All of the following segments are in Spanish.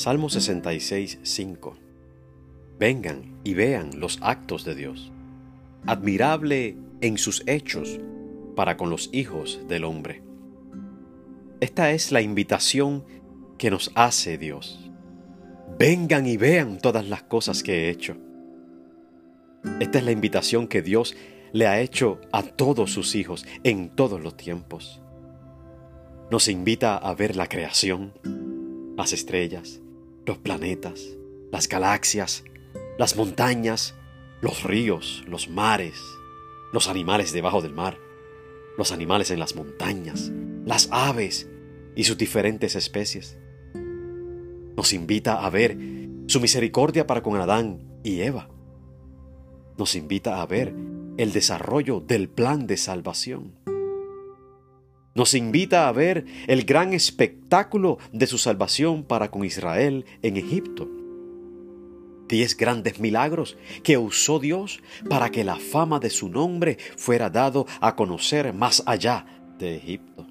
Salmo 66, 5. Vengan y vean los actos de Dios, admirable en sus hechos para con los hijos del hombre. Esta es la invitación que nos hace Dios. Vengan y vean todas las cosas que he hecho. Esta es la invitación que Dios le ha hecho a todos sus hijos en todos los tiempos. Nos invita a ver la creación, las estrellas, los planetas, las galaxias, las montañas, los ríos, los mares, los animales debajo del mar, los animales en las montañas, las aves y sus diferentes especies. Nos invita a ver su misericordia para con Adán y Eva. Nos invita a ver el desarrollo del plan de salvación. Nos invita a ver el gran espectáculo de su salvación para con Israel en Egipto. Diez grandes milagros que usó Dios para que la fama de su nombre fuera dado a conocer más allá de Egipto.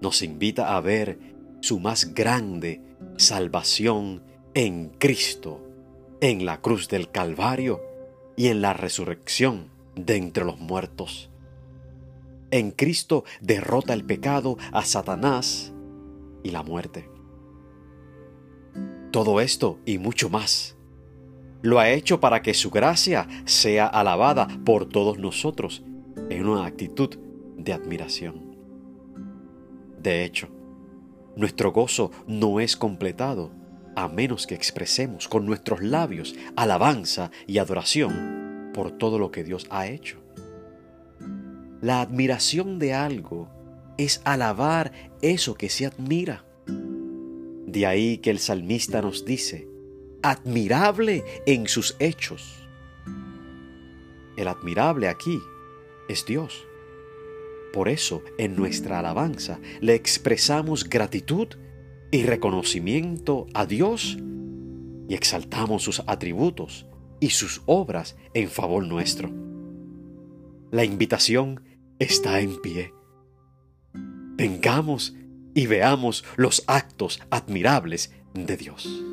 Nos invita a ver su más grande salvación en Cristo, en la cruz del Calvario y en la resurrección de entre los muertos. En Cristo derrota el pecado a Satanás y la muerte. Todo esto y mucho más lo ha hecho para que su gracia sea alabada por todos nosotros en una actitud de admiración. De hecho, nuestro gozo no es completado a menos que expresemos con nuestros labios alabanza y adoración por todo lo que Dios ha hecho. La admiración de algo es alabar eso que se admira. De ahí que el salmista nos dice, admirable en sus hechos. El admirable aquí es Dios. Por eso en nuestra alabanza le expresamos gratitud y reconocimiento a Dios y exaltamos sus atributos y sus obras en favor nuestro. La invitación está en pie. Vengamos y veamos los actos admirables de Dios.